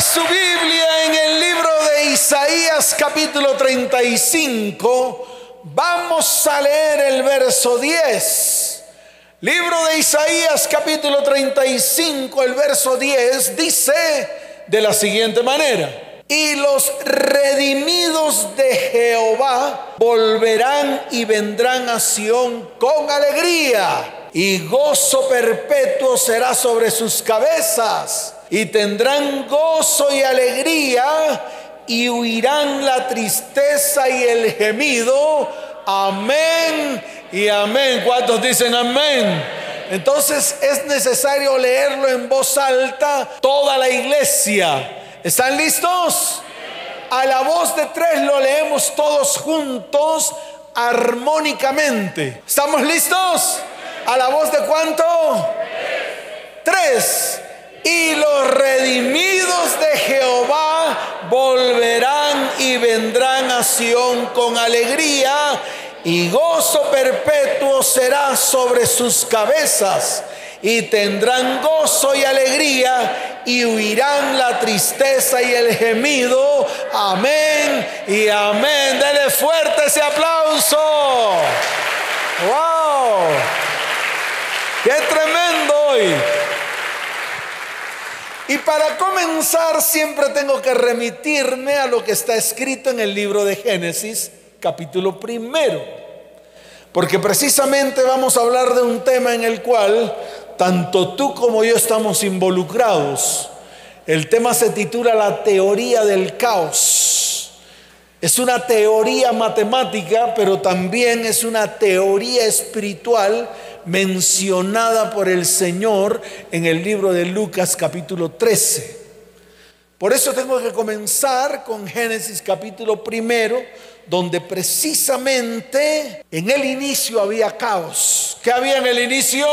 Su Biblia en el libro de Isaías capítulo 35. Vamos a leer el verso 10. Libro de Isaías capítulo 35, el verso 10 dice de la siguiente manera. Y los redimidos de Jehová volverán y vendrán a Sión con alegría. Y gozo perpetuo será sobre sus cabezas. Y tendrán gozo y alegría. Y huirán la tristeza y el gemido. Amén y amén. ¿Cuántos dicen amén? Entonces es necesario leerlo en voz alta toda la iglesia ¿Están listos? A la voz de tres lo leemos todos juntos armónicamente. ¿Estamos listos? ¿A la voz de cuánto? Tres. Y los redimidos de Jehová volverán y vendrán a Sión con alegría y gozo perpetuo será sobre sus cabezas y tendrán gozo y alegría y huirán la tristeza y el gemido. Amén y amén. Dele fuerte ese aplauso. ¡Wow! ¡Qué tremendo hoy! Y para comenzar siempre tengo que remitirme a lo que está escrito en el libro de Génesis, capítulo primero. Porque precisamente vamos a hablar de un tema en el cual tanto tú como yo estamos involucrados. El tema se titula La teoría del caos. Es una teoría matemática, pero también es una teoría espiritual mencionada por el Señor en el libro de Lucas capítulo 13. Por eso tengo que comenzar con Génesis capítulo primero, donde precisamente en el inicio había caos. ¿Qué había en el inicio?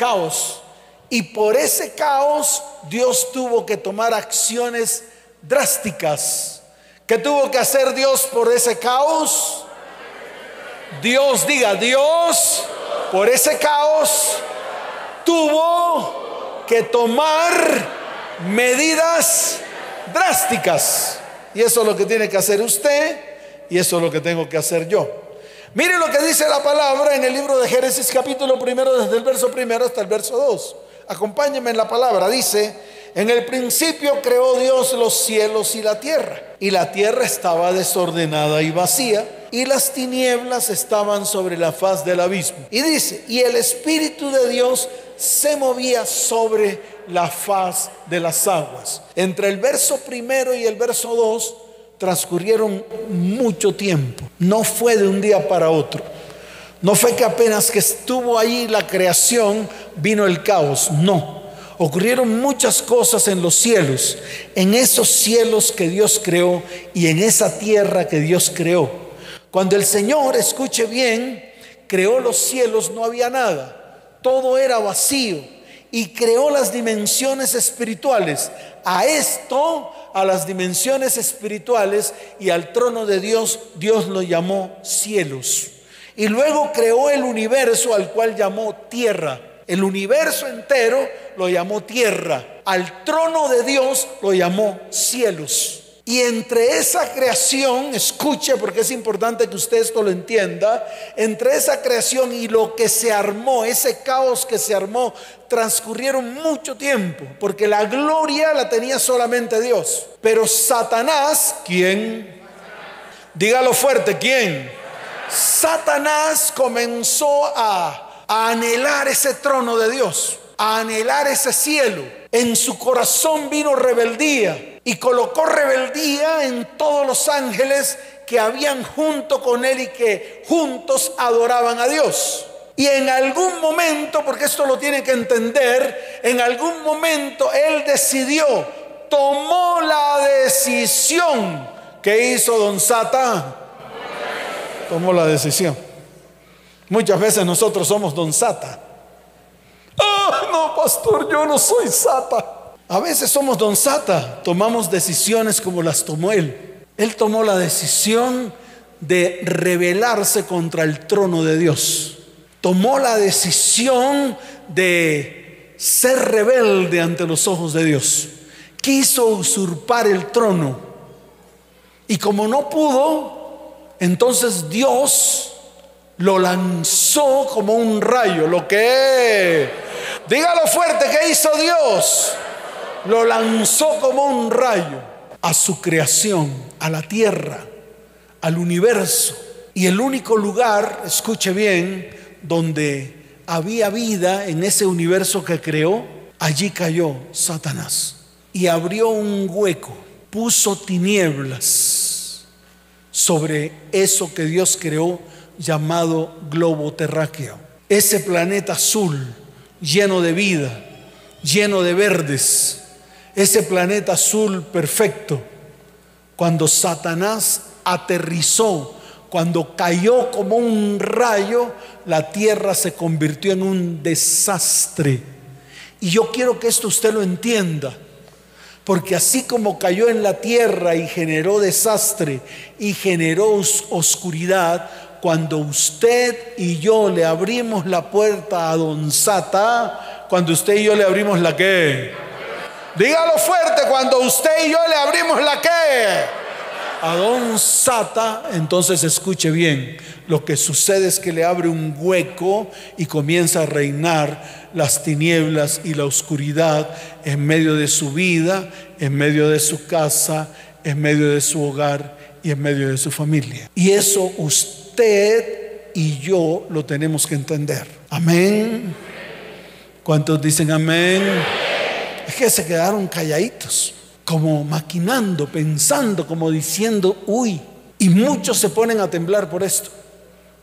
caos. Y por ese caos Dios tuvo que tomar acciones drásticas. ¿Qué tuvo que hacer Dios por ese caos? Dios diga, Dios por ese caos tuvo que tomar medidas drásticas. Y eso es lo que tiene que hacer usted y eso es lo que tengo que hacer yo. Mire lo que dice la palabra en el libro de Génesis capítulo primero, desde el verso primero hasta el verso 2. Acompáñenme en la palabra. Dice, en el principio creó Dios los cielos y la tierra. Y la tierra estaba desordenada y vacía. Y las tinieblas estaban sobre la faz del abismo. Y dice, y el Espíritu de Dios se movía sobre la faz de las aguas. Entre el verso primero y el verso 2 transcurrieron mucho tiempo. No fue de un día para otro. No fue que apenas que estuvo ahí la creación vino el caos. No. Ocurrieron muchas cosas en los cielos, en esos cielos que Dios creó y en esa tierra que Dios creó. Cuando el Señor, escuche bien, creó los cielos no había nada. Todo era vacío y creó las dimensiones espirituales. A esto, a las dimensiones espirituales y al trono de Dios, Dios lo llamó cielos. Y luego creó el universo al cual llamó tierra. El universo entero lo llamó tierra. Al trono de Dios lo llamó cielos. Y entre esa creación, escuche porque es importante que usted esto lo entienda, entre esa creación y lo que se armó, ese caos que se armó, transcurrieron mucho tiempo, porque la gloria la tenía solamente Dios. Pero Satanás, ¿quién? Dígalo fuerte, ¿quién? Satanás comenzó a, a anhelar ese trono de Dios, a anhelar ese cielo. En su corazón vino rebeldía y colocó rebeldía en todos los ángeles que habían junto con él y que juntos adoraban a Dios. Y en algún momento, porque esto lo tiene que entender, en algún momento él decidió, tomó la decisión que hizo don Sata. Tomó la decisión. Muchas veces nosotros somos don Sata. Ah, no, pastor, yo no soy Sata. A veces somos don Sata, tomamos decisiones como las tomó él. Él tomó la decisión de rebelarse contra el trono de Dios. Tomó la decisión de ser rebelde ante los ojos de Dios. quiso usurpar el trono. Y como no pudo, entonces Dios lo lanzó como un rayo. Lo que, dígalo fuerte, ¿qué hizo Dios? Lo lanzó como un rayo a su creación, a la tierra, al universo. Y el único lugar, escuche bien, donde había vida en ese universo que creó, allí cayó Satanás y abrió un hueco, puso tinieblas sobre eso que Dios creó llamado globo terráqueo. Ese planeta azul lleno de vida, lleno de verdes, ese planeta azul perfecto, cuando Satanás aterrizó, cuando cayó como un rayo, la tierra se convirtió en un desastre. Y yo quiero que esto usted lo entienda. Porque así como cayó en la tierra y generó desastre y generó oscuridad, cuando usted y yo le abrimos la puerta a Don Sata, cuando usted y yo le abrimos la que, dígalo fuerte, cuando usted y yo le abrimos la que, a don Sata, entonces escuche bien, lo que sucede es que le abre un hueco y comienza a reinar las tinieblas y la oscuridad en medio de su vida, en medio de su casa, en medio de su hogar y en medio de su familia. Y eso usted y yo lo tenemos que entender. Amén. ¿Cuántos dicen amén? Es que se quedaron calladitos como maquinando, pensando, como diciendo, uy, y muchos se ponen a temblar por esto,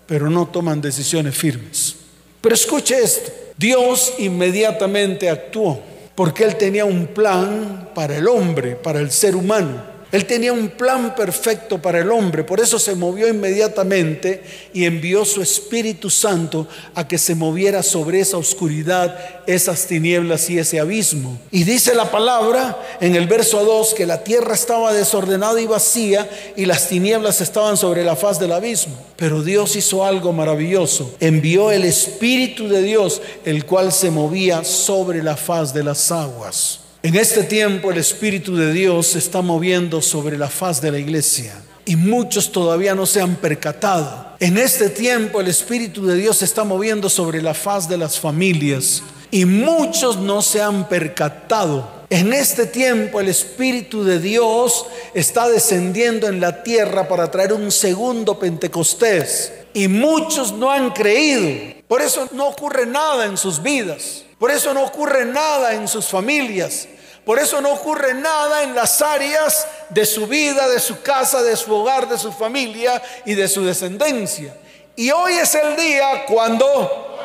pero no toman decisiones firmes. Pero escuche esto, Dios inmediatamente actuó, porque Él tenía un plan para el hombre, para el ser humano. Él tenía un plan perfecto para el hombre, por eso se movió inmediatamente y envió su Espíritu Santo a que se moviera sobre esa oscuridad, esas tinieblas y ese abismo. Y dice la palabra en el verso 2 que la tierra estaba desordenada y vacía y las tinieblas estaban sobre la faz del abismo. Pero Dios hizo algo maravilloso, envió el Espíritu de Dios, el cual se movía sobre la faz de las aguas. En este tiempo el Espíritu de Dios se está moviendo sobre la faz de la iglesia y muchos todavía no se han percatado. En este tiempo el Espíritu de Dios se está moviendo sobre la faz de las familias y muchos no se han percatado. En este tiempo el Espíritu de Dios está descendiendo en la tierra para traer un segundo Pentecostés y muchos no han creído. Por eso no ocurre nada en sus vidas. Por eso no ocurre nada en sus familias. Por eso no ocurre nada en las áreas de su vida, de su casa, de su hogar, de su familia y de su descendencia. Y hoy es el día cuando,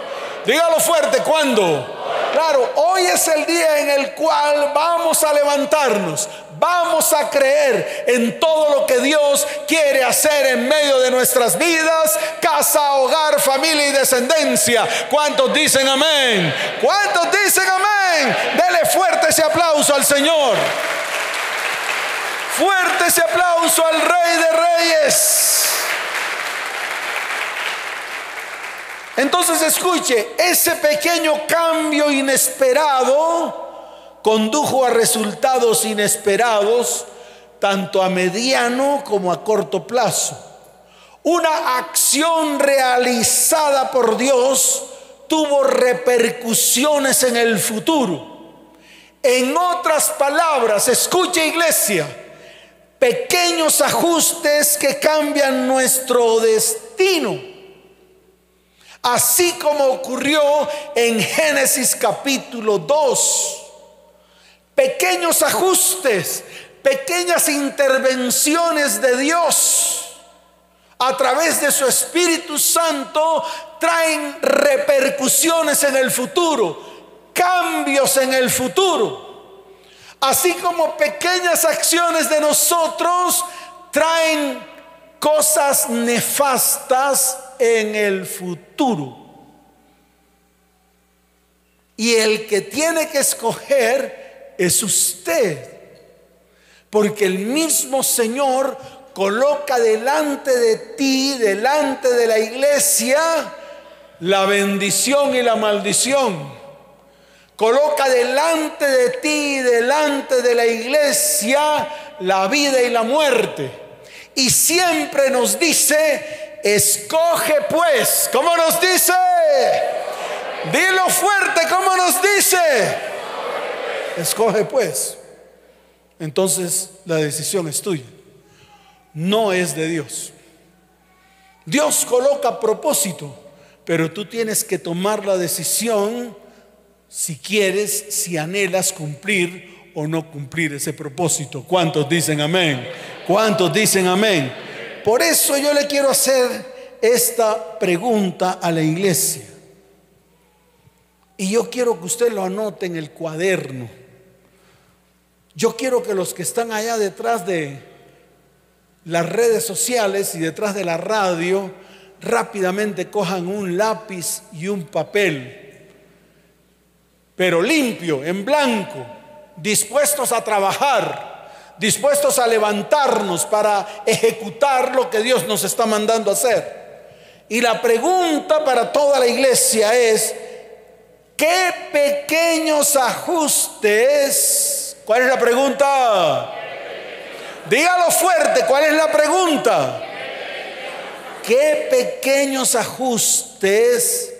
dígalo fuerte, cuando. Claro, hoy es el día en el cual vamos a levantarnos, vamos a creer en todo lo que Dios quiere hacer en medio de nuestras vidas, casa, hogar, familia y descendencia. ¿Cuántos dicen amén? ¿Cuántos dicen amén? Dele fuerte ese aplauso al Señor. Fuerte ese aplauso al Rey de Reyes. Entonces escuche, ese pequeño cambio inesperado condujo a resultados inesperados tanto a mediano como a corto plazo. Una acción realizada por Dios tuvo repercusiones en el futuro. En otras palabras, escuche iglesia, pequeños ajustes que cambian nuestro destino. Así como ocurrió en Génesis capítulo 2 pequeños ajustes, pequeñas intervenciones de Dios a través de su Espíritu Santo traen repercusiones en el futuro, cambios en el futuro. Así como pequeñas acciones de nosotros traen cosas nefastas en el futuro. Y el que tiene que escoger es usted. Porque el mismo Señor coloca delante de ti, delante de la iglesia, la bendición y la maldición. coloca delante de ti, delante de la iglesia, la vida y la muerte. Y siempre nos dice, escoge pues, ¿cómo nos dice? Dilo fuerte, ¿cómo nos dice? Escoge pues. Entonces la decisión es tuya, no es de Dios. Dios coloca propósito, pero tú tienes que tomar la decisión si quieres, si anhelas cumplir o no cumplir ese propósito. ¿Cuántos dicen amén? ¿Cuántos dicen amén? Por eso yo le quiero hacer esta pregunta a la iglesia. Y yo quiero que usted lo anote en el cuaderno. Yo quiero que los que están allá detrás de las redes sociales y detrás de la radio rápidamente cojan un lápiz y un papel, pero limpio, en blanco, dispuestos a trabajar, dispuestos a levantarnos para ejecutar lo que Dios nos está mandando hacer. Y la pregunta para toda la iglesia es, ¿qué pequeños ajustes? ¿Cuál es la pregunta? Dígalo fuerte, ¿cuál es la pregunta? ¿Qué pequeños ajustes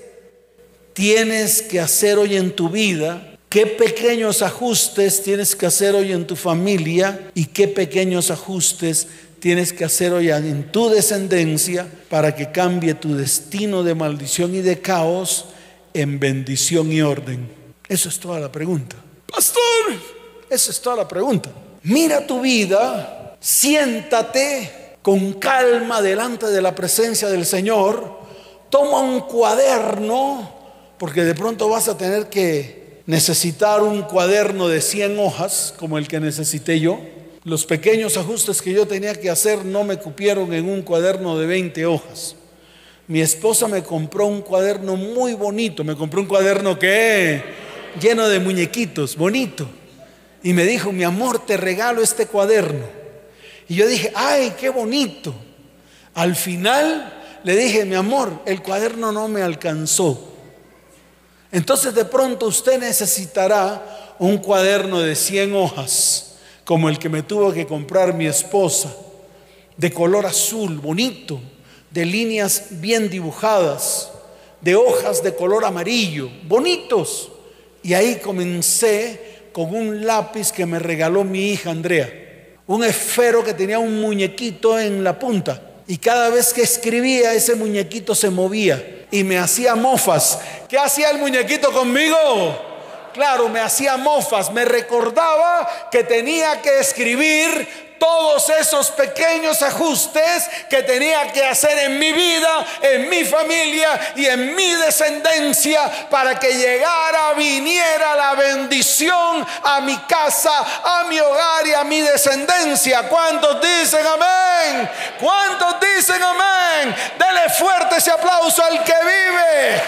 tienes que hacer hoy en tu vida? ¿Qué pequeños ajustes tienes que hacer hoy en tu familia? ¿Y qué pequeños ajustes tienes que hacer hoy en tu descendencia para que cambie tu destino de maldición y de caos en bendición y orden? Eso es toda la pregunta. Pastor, esa es toda la pregunta. Mira tu vida, siéntate con calma delante de la presencia del Señor, toma un cuaderno, porque de pronto vas a tener que necesitar un cuaderno de 100 hojas, como el que necesité yo. Los pequeños ajustes que yo tenía que hacer no me cupieron en un cuaderno de 20 hojas. Mi esposa me compró un cuaderno muy bonito, me compró un cuaderno que lleno de muñequitos, bonito. Y me dijo, mi amor, te regalo este cuaderno. Y yo dije, ay, qué bonito. Al final le dije, mi amor, el cuaderno no me alcanzó. Entonces de pronto usted necesitará un cuaderno de 100 hojas, como el que me tuvo que comprar mi esposa, de color azul, bonito, de líneas bien dibujadas, de hojas de color amarillo, bonitos. Y ahí comencé con un lápiz que me regaló mi hija Andrea un esfero que tenía un muñequito en la punta. Y cada vez que escribía, ese muñequito se movía y me hacía mofas. ¿Qué hacía el muñequito conmigo? Claro, me hacía mofas, me recordaba que tenía que escribir todos esos pequeños ajustes que tenía que hacer en mi vida, en mi familia y en mi descendencia para que llegara, viniera la bendición a mi casa, a mi hogar y a mi descendencia. ¿Cuántos dicen amén? ¿Cuántos dicen amén? Dele fuerte ese aplauso al que vive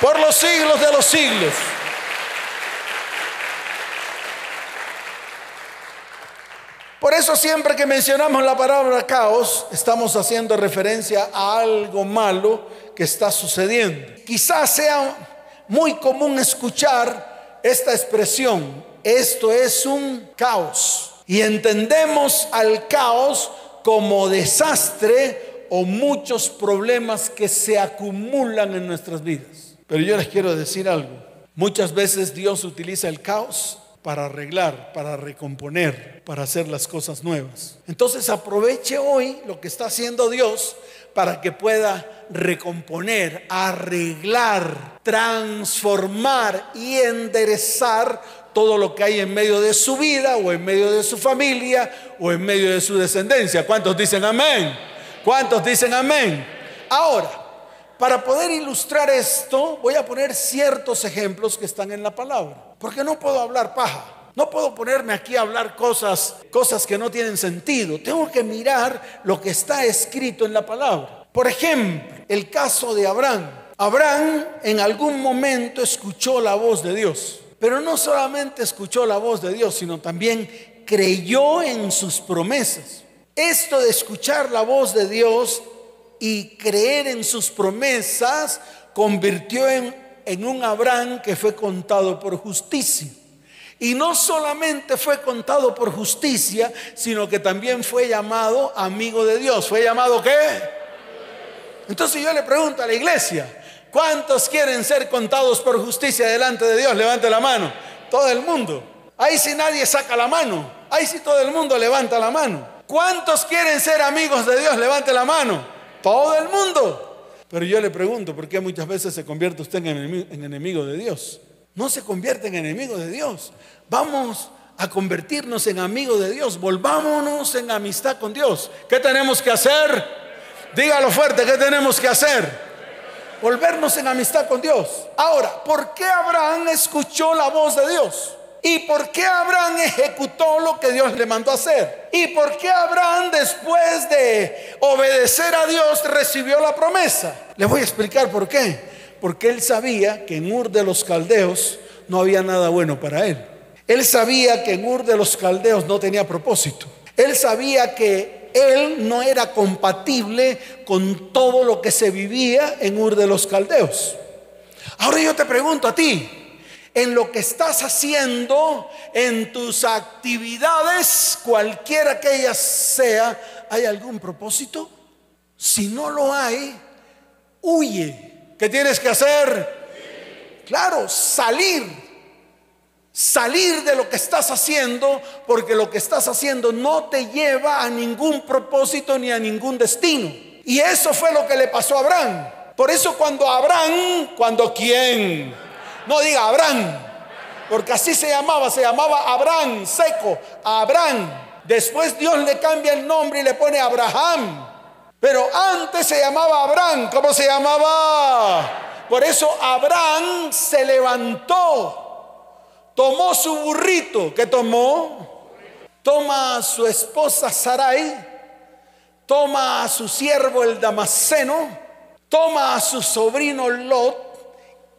por los siglos de los siglos. Por eso siempre que mencionamos la palabra caos, estamos haciendo referencia a algo malo que está sucediendo. Quizás sea muy común escuchar esta expresión, esto es un caos. Y entendemos al caos como desastre o muchos problemas que se acumulan en nuestras vidas. Pero yo les quiero decir algo, muchas veces Dios utiliza el caos para arreglar, para recomponer, para hacer las cosas nuevas. Entonces aproveche hoy lo que está haciendo Dios para que pueda recomponer, arreglar, transformar y enderezar todo lo que hay en medio de su vida o en medio de su familia o en medio de su descendencia. ¿Cuántos dicen amén? ¿Cuántos dicen amén? Ahora, para poder ilustrar esto, voy a poner ciertos ejemplos que están en la palabra. Porque no puedo hablar paja. No puedo ponerme aquí a hablar cosas, cosas que no tienen sentido. Tengo que mirar lo que está escrito en la palabra. Por ejemplo, el caso de Abraham. Abraham en algún momento escuchó la voz de Dios. Pero no solamente escuchó la voz de Dios, sino también creyó en sus promesas. Esto de escuchar la voz de Dios y creer en sus promesas convirtió en en un Abraham que fue contado por justicia. Y no solamente fue contado por justicia, sino que también fue llamado amigo de Dios. ¿Fue llamado qué? Entonces yo le pregunto a la iglesia, ¿cuántos quieren ser contados por justicia delante de Dios? Levante la mano. Todo el mundo. Ahí si nadie saca la mano. Ahí si todo el mundo levanta la mano. ¿Cuántos quieren ser amigos de Dios? Levante la mano. Todo el mundo. Pero yo le pregunto, ¿por qué muchas veces se convierte usted en enemigo, de Dios? No se convierte en enemigo de Dios. Vamos a convertirnos en amigos de Dios. Volvámonos en amistad con Dios. ¿Qué tenemos que hacer? Dígalo fuerte, ¿qué tenemos que hacer? Volvernos en amistad con Dios. Ahora, ¿por qué Abraham escuchó la voz de Dios? ¿Y por qué Abraham ejecutó lo que Dios le mandó hacer? ¿Y por qué Abraham después de obedecer a Dios recibió la promesa? Le voy a explicar por qué. Porque él sabía que en Ur de los Caldeos no había nada bueno para él. Él sabía que en Ur de los Caldeos no tenía propósito. Él sabía que él no era compatible con todo lo que se vivía en Ur de los Caldeos. Ahora yo te pregunto a ti, en lo que estás haciendo, en tus actividades, cualquiera que ellas sea, ¿hay algún propósito? Si no lo hay, huye. ¿Qué tienes que hacer? Claro, salir. Salir de lo que estás haciendo, porque lo que estás haciendo no te lleva a ningún propósito ni a ningún destino. Y eso fue lo que le pasó a Abraham. Por eso cuando Abraham, cuando quién, no diga Abraham, porque así se llamaba, se llamaba Abraham, seco, Abraham. Después Dios le cambia el nombre y le pone Abraham. Pero antes se llamaba Abraham, ¿cómo se llamaba? Por eso Abraham se levantó, tomó su burrito, ¿qué tomó? Toma a su esposa Sarai, toma a su siervo el Damasceno, toma a su sobrino Lot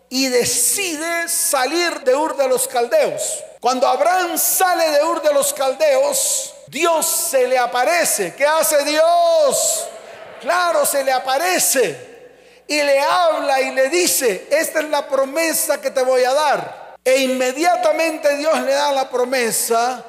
y decide salir de Ur de los Caldeos. Cuando Abraham sale de Ur de los Caldeos, Dios se le aparece. ¿Qué hace Dios? Claro, se le aparece y le habla y le dice, esta es la promesa que te voy a dar. E inmediatamente Dios le da la promesa,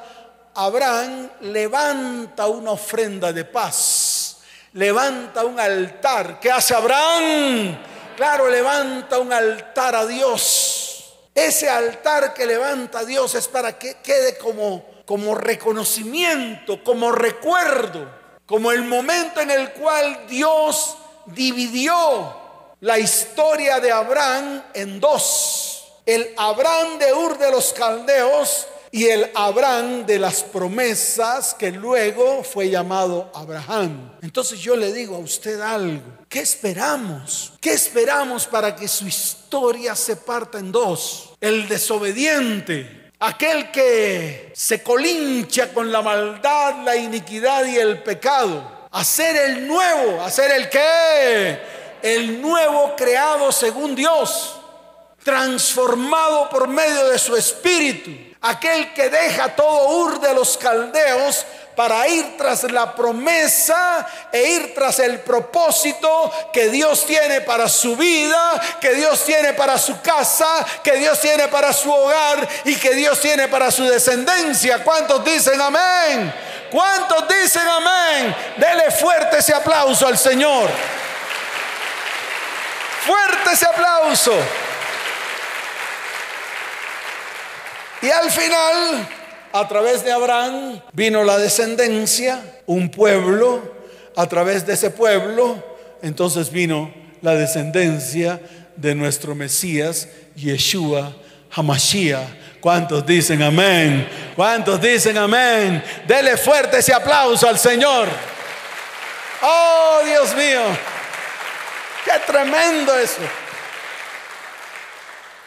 Abraham levanta una ofrenda de paz, levanta un altar. ¿Qué hace Abraham? Claro, levanta un altar a Dios. Ese altar que levanta Dios es para que quede como, como reconocimiento, como recuerdo, como el momento en el cual Dios dividió la historia de Abraham en dos. El Abraham de Ur de los Caldeos y el Abraham de las promesas que luego fue llamado Abraham. Entonces yo le digo a usted algo. ¿Qué esperamos? ¿Qué esperamos para que su historia se parta en dos? El desobediente, aquel que se colincha con la maldad, la iniquidad y el pecado. Hacer el nuevo, hacer el qué? El nuevo creado según Dios, transformado por medio de su espíritu aquel que deja todo Ur de los caldeos para ir tras la promesa e ir tras el propósito que Dios tiene para su vida, que Dios tiene para su casa, que Dios tiene para su hogar y que Dios tiene para su descendencia. ¿Cuántos dicen amén? ¿Cuántos dicen amén? Dele fuerte ese aplauso al Señor. Fuerte ese aplauso. Y al final, a través de Abraham, vino la descendencia, un pueblo, a través de ese pueblo, entonces vino la descendencia de nuestro Mesías, Yeshua Hamashiach. ¿Cuántos dicen amén? ¿Cuántos dicen amén? Dele fuerte ese aplauso al Señor. Oh, Dios mío. Qué tremendo eso.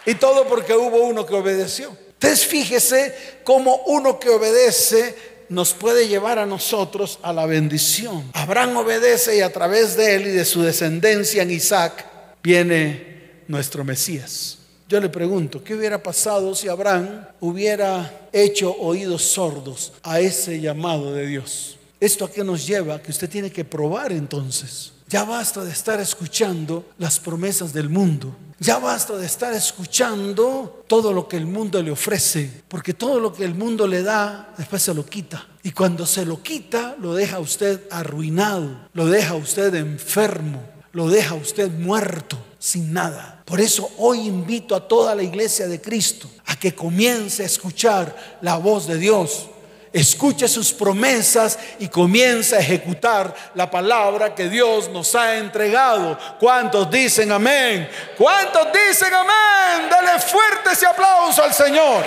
Y todo porque hubo uno que obedeció. Entonces fíjese cómo uno que obedece nos puede llevar a nosotros a la bendición. Abraham obedece y a través de él y de su descendencia en Isaac viene nuestro Mesías. Yo le pregunto, ¿qué hubiera pasado si Abraham hubiera hecho oídos sordos a ese llamado de Dios? ¿Esto a qué nos lleva? Que usted tiene que probar entonces. Ya basta de estar escuchando las promesas del mundo. Ya basta de estar escuchando todo lo que el mundo le ofrece, porque todo lo que el mundo le da, después se lo quita. Y cuando se lo quita, lo deja usted arruinado, lo deja usted enfermo, lo deja usted muerto, sin nada. Por eso hoy invito a toda la iglesia de Cristo a que comience a escuchar la voz de Dios escuche sus promesas y comienza a ejecutar la palabra que Dios nos ha entregado. ¿Cuántos dicen amén? ¿Cuántos dicen amén? Dale fuerte ese aplauso al Señor.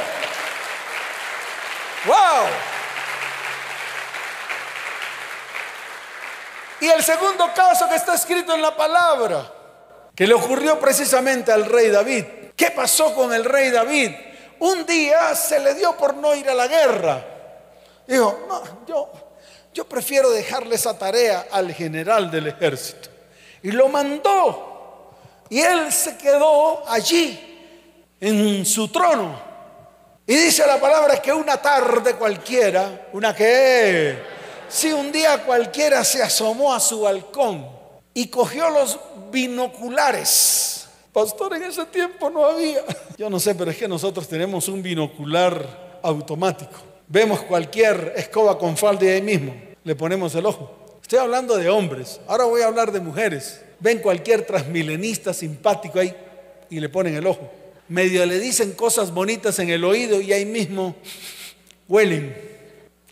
¡Wow! Y el segundo caso que está escrito en la palabra, que le ocurrió precisamente al rey David. ¿Qué pasó con el rey David? Un día se le dio por no ir a la guerra. Dijo, no, yo, yo prefiero dejarle esa tarea al general del ejército. Y lo mandó. Y él se quedó allí, en su trono. Y dice la palabra que una tarde cualquiera, una que, si un día cualquiera se asomó a su balcón y cogió los binoculares. Pastor, en ese tiempo no había. Yo no sé, pero es que nosotros tenemos un binocular automático. Vemos cualquier escoba con falda y ahí mismo le ponemos el ojo. Estoy hablando de hombres, ahora voy a hablar de mujeres. Ven cualquier transmilenista simpático ahí y le ponen el ojo. Medio le dicen cosas bonitas en el oído y ahí mismo huelen.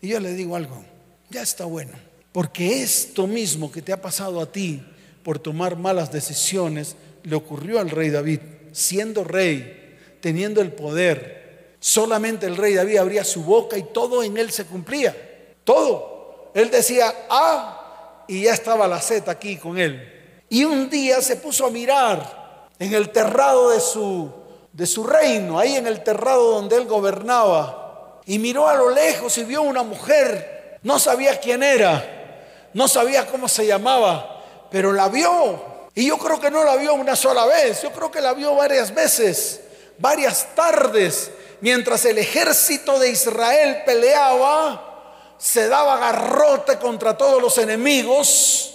Y yo le digo algo, ya está bueno. Porque esto mismo que te ha pasado a ti por tomar malas decisiones le ocurrió al rey David, siendo rey, teniendo el poder, Solamente el rey David abría su boca y todo en él se cumplía. Todo. Él decía ah y ya estaba la Z aquí con él. Y un día se puso a mirar en el terrado de su, de su reino, ahí en el terrado donde él gobernaba. Y miró a lo lejos y vio una mujer. No sabía quién era, no sabía cómo se llamaba, pero la vio. Y yo creo que no la vio una sola vez, yo creo que la vio varias veces, varias tardes mientras el ejército de Israel peleaba, se daba garrote contra todos los enemigos,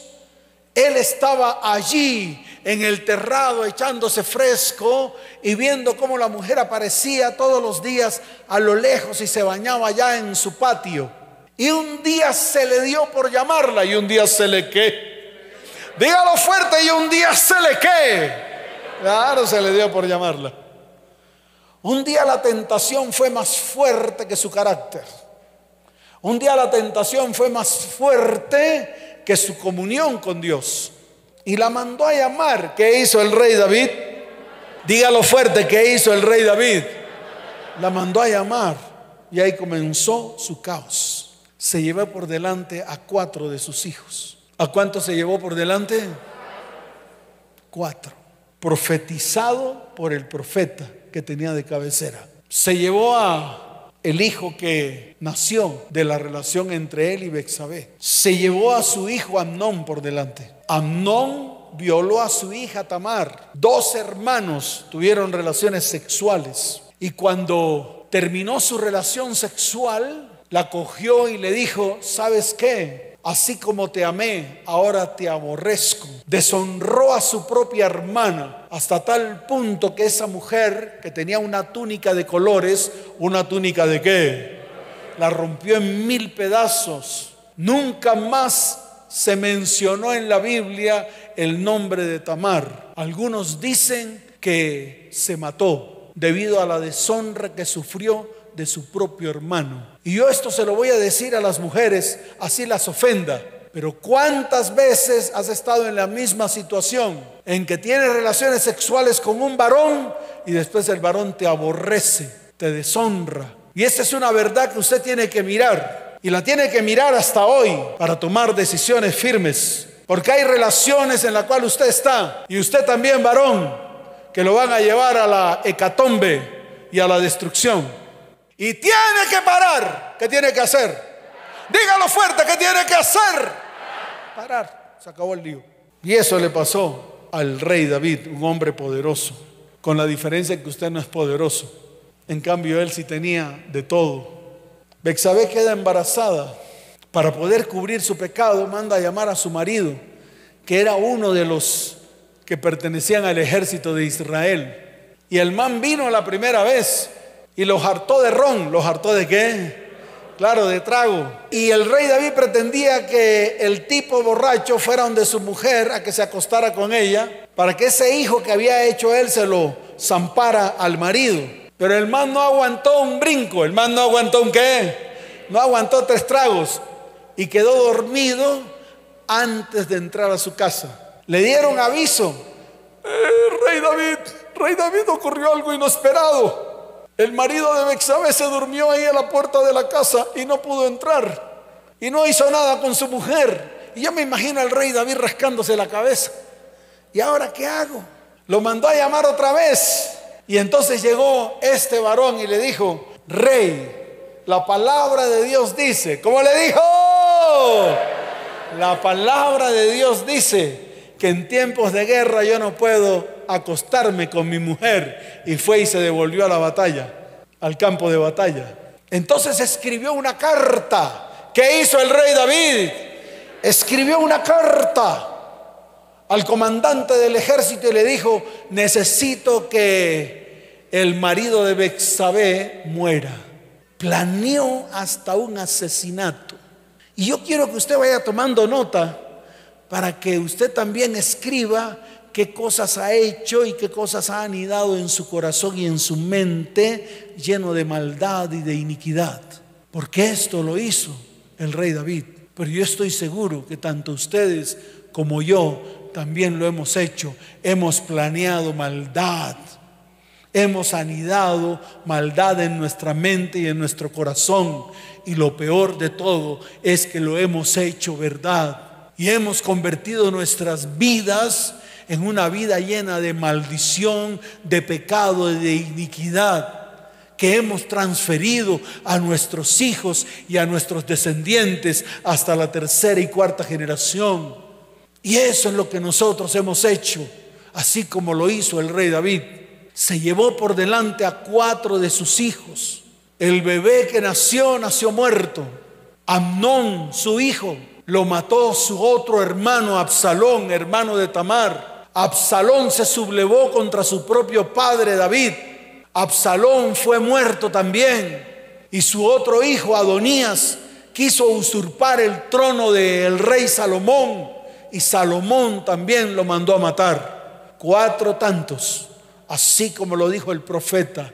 él estaba allí en el terrado echándose fresco y viendo cómo la mujer aparecía todos los días a lo lejos y se bañaba allá en su patio. Y un día se le dio por llamarla y un día se le que. Dígalo fuerte y un día se le que. Claro, se le dio por llamarla. Un día la tentación fue más fuerte que su carácter. Un día la tentación fue más fuerte que su comunión con Dios. Y la mandó a llamar. ¿Qué hizo el rey David? Dígalo fuerte, ¿qué hizo el rey David? La mandó a llamar. Y ahí comenzó su caos. Se llevó por delante a cuatro de sus hijos. ¿A cuántos se llevó por delante? Cuatro. Profetizado por el profeta que tenía de cabecera. Se llevó a el hijo que nació de la relación entre él y Bexabé. Se llevó a su hijo Amnón por delante. Amnón violó a su hija Tamar. Dos hermanos tuvieron relaciones sexuales. Y cuando terminó su relación sexual, la cogió y le dijo, ¿sabes qué? Así como te amé, ahora te aborrezco. Deshonró a su propia hermana hasta tal punto que esa mujer que tenía una túnica de colores, una túnica de qué? La rompió en mil pedazos. Nunca más se mencionó en la Biblia el nombre de Tamar. Algunos dicen que se mató debido a la deshonra que sufrió de su propio hermano. Y yo esto se lo voy a decir a las mujeres, así las ofenda. Pero ¿cuántas veces has estado en la misma situación en que tienes relaciones sexuales con un varón y después el varón te aborrece, te deshonra? Y esta es una verdad que usted tiene que mirar. Y la tiene que mirar hasta hoy para tomar decisiones firmes. Porque hay relaciones en las cuales usted está y usted también, varón, que lo van a llevar a la hecatombe y a la destrucción. Y tiene que parar. ¿Qué tiene que hacer? Dígalo fuerte, ¿qué tiene que hacer? Parar. Se acabó el lío. Y eso le pasó al rey David, un hombre poderoso, con la diferencia que usted no es poderoso. En cambio, él sí tenía de todo. Bexabé queda embarazada. Para poder cubrir su pecado, manda a llamar a su marido, que era uno de los que pertenecían al ejército de Israel. Y el man vino la primera vez y los hartó de ron. ¿Los hartó de qué? Claro, de trago. Y el rey David pretendía que el tipo borracho fuera donde su mujer a que se acostara con ella para que ese hijo que había hecho él se lo zampara al marido. Pero el man no aguantó un brinco, el man no aguantó un qué, no aguantó tres tragos y quedó dormido antes de entrar a su casa. Le dieron aviso. Eh, rey David, rey David ocurrió algo inesperado. El marido de Bexabe se durmió ahí a la puerta de la casa y no pudo entrar. Y no hizo nada con su mujer. Y yo me imagino al rey David rascándose la cabeza. ¿Y ahora qué hago? Lo mandó a llamar otra vez. Y entonces llegó este varón y le dijo, rey, la palabra de Dios dice, ¿cómo le dijo? La palabra de Dios dice que en tiempos de guerra yo no puedo acostarme con mi mujer. Y fue y se devolvió a la batalla, al campo de batalla. Entonces escribió una carta. ¿Qué hizo el rey David? Escribió una carta al comandante del ejército y le dijo, necesito que el marido de Bexabé muera. Planeó hasta un asesinato. Y yo quiero que usted vaya tomando nota para que usted también escriba qué cosas ha hecho y qué cosas ha anidado en su corazón y en su mente lleno de maldad y de iniquidad. Porque esto lo hizo el rey David. Pero yo estoy seguro que tanto ustedes como yo también lo hemos hecho. Hemos planeado maldad. Hemos anidado maldad en nuestra mente y en nuestro corazón. Y lo peor de todo es que lo hemos hecho verdad. Y hemos convertido nuestras vidas en una vida llena de maldición, de pecado, de iniquidad que hemos transferido a nuestros hijos y a nuestros descendientes hasta la tercera y cuarta generación. Y eso es lo que nosotros hemos hecho, así como lo hizo el rey David. Se llevó por delante a cuatro de sus hijos. El bebé que nació, nació muerto. Amnón, su hijo, lo mató su otro hermano, Absalón, hermano de Tamar. Absalón se sublevó contra su propio padre David. Absalón fue muerto también. Y su otro hijo, Adonías, quiso usurpar el trono del rey Salomón. Y Salomón también lo mandó a matar. Cuatro tantos. Así como lo dijo el profeta,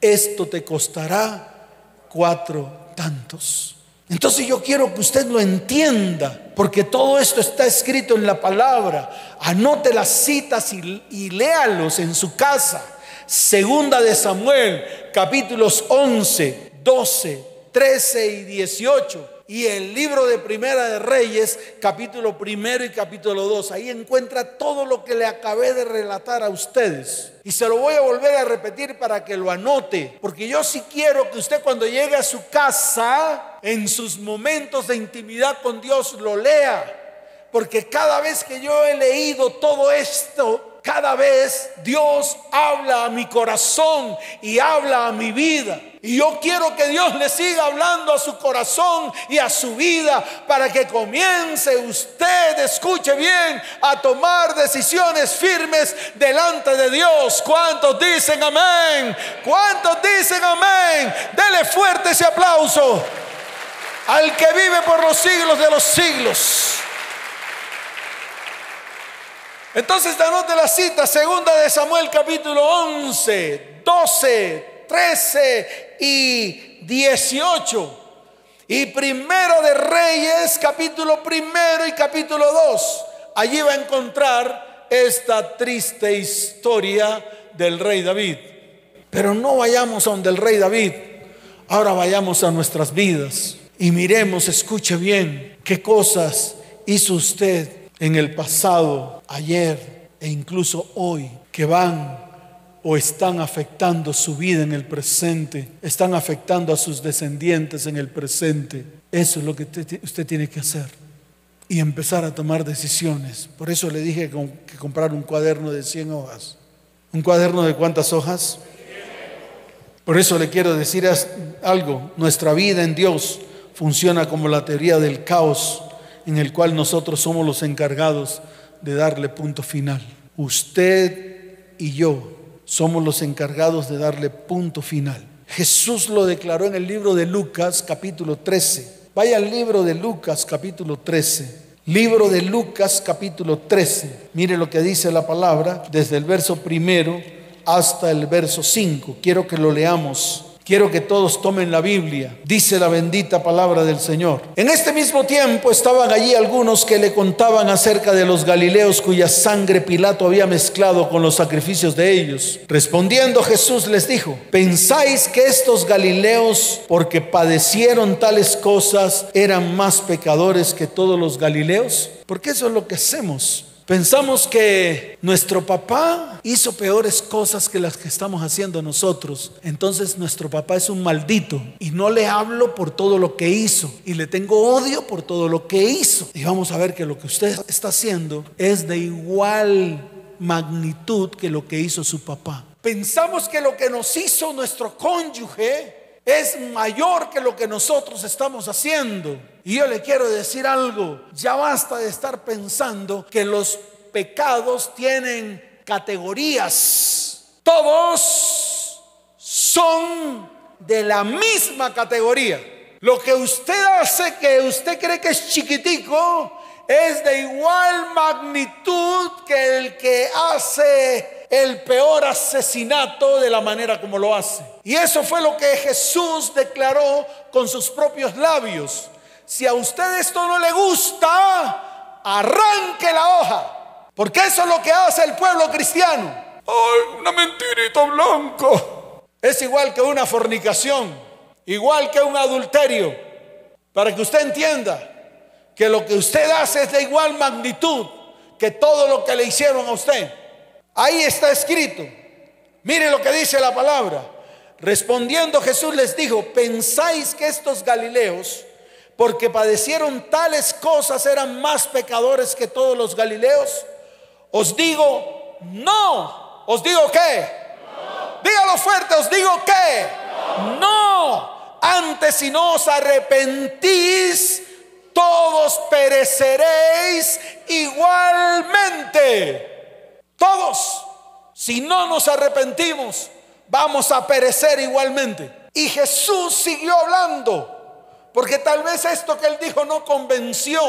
esto te costará cuatro tantos. Entonces yo quiero que usted lo entienda, porque todo esto está escrito en la palabra. Anote las citas y, léalos en su casa. Segunda de Samuel, capítulos 11, 12, 13 y 18 y el libro de Primera de Reyes, capítulo primero y capítulo 2. Ahí encuentra todo lo que le acabé de relatar a ustedes. Y se lo voy a volver a repetir para que lo anote, porque yo sí quiero que usted cuando llegue a su casa, en sus momentos de intimidad con Dios, lo lea. Porque cada vez que yo he leído todo esto, cada vez Dios habla a mi corazón y habla a mi vida. Y yo quiero que Dios le siga hablando a su corazón y a su vida para que comience usted, escuche bien, a tomar decisiones firmes delante de Dios. ¿Cuántos dicen amén? ¿Cuántos dicen amén? Dele fuerte ese aplauso al que vive por los siglos de los siglos. Entonces anote la cita, segunda de Samuel capítulo 11, 12, 13 y 18. Y primero de Reyes capítulo primero y capítulo 2. Allí va a encontrar esta triste historia del rey David. Pero no vayamos a donde el rey David. Ahora vayamos a nuestras vidas y miremos, escuche bien, qué cosas hizo usted en el pasado, ayer e incluso hoy, que van o están afectando su vida en el presente, están afectando a sus descendientes en el presente. Eso es lo que usted tiene que hacer y empezar a tomar decisiones. Por eso le dije que comprar un cuaderno de 100 hojas. ¿Un cuaderno de cuántas hojas? Por eso le quiero decir algo. Nuestra vida en Dios funciona como la teoría del caos en el cual nosotros somos los encargados de darle punto final. Usted y yo somos los encargados de darle punto final. Jesús lo declaró en el libro de Lucas capítulo 13. Vaya al libro de Lucas capítulo 13. Libro de Lucas capítulo 13. Mire lo que dice la palabra desde el verso primero hasta el verso 5. Quiero que lo leamos. Quiero que todos tomen la Biblia, dice la bendita palabra del Señor. En este mismo tiempo estaban allí algunos que le contaban acerca de los Galileos cuya sangre Pilato había mezclado con los sacrificios de ellos. Respondiendo Jesús les dijo, ¿pensáis que estos Galileos, porque padecieron tales cosas, eran más pecadores que todos los Galileos? Porque eso es lo que hacemos. Pensamos que nuestro papá hizo peores cosas que las que estamos haciendo nosotros. Entonces nuestro papá es un maldito y no le hablo por todo lo que hizo y le tengo odio por todo lo que hizo. Y vamos a ver que lo que usted está haciendo es de igual magnitud que lo que hizo su papá. Pensamos que lo que nos hizo nuestro cónyuge es mayor que lo que nosotros estamos haciendo. Y yo le quiero decir algo, ya basta de estar pensando que los pecados tienen categorías. Todos son de la misma categoría. Lo que usted hace que usted cree que es chiquitico es de igual magnitud que el que hace el peor asesinato de la manera como lo hace. Y eso fue lo que Jesús declaró con sus propios labios si a usted esto no le gusta, arranque la hoja. Porque eso es lo que hace el pueblo cristiano. Ay, una mentirita blanco. Es igual que una fornicación, igual que un adulterio. Para que usted entienda que lo que usted hace es de igual magnitud que todo lo que le hicieron a usted. Ahí está escrito. Mire lo que dice la palabra. Respondiendo Jesús les dijo, ¿pensáis que estos Galileos porque padecieron tales cosas, eran más pecadores que todos los galileos? Os digo, no. ¿Os digo qué? Dígalo fuerte, os digo qué? No. Antes si no os arrepentís, todos pereceréis igualmente. Todos. Si no nos arrepentimos, vamos a perecer igualmente. Y Jesús siguió hablando. Porque tal vez esto que él dijo no convenció.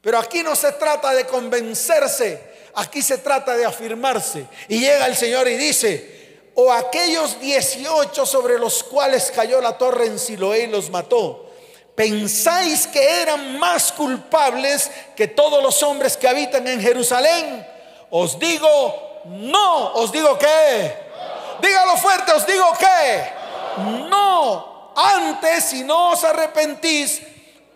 Pero aquí no se trata de convencerse, aquí se trata de afirmarse. Y llega el Señor y dice, o aquellos 18 sobre los cuales cayó la torre en Siloé y los mató, ¿pensáis que eran más culpables que todos los hombres que habitan en Jerusalén? Os digo, no, os digo que, dígalo fuerte, os digo que, no antes, si no os arrepentís,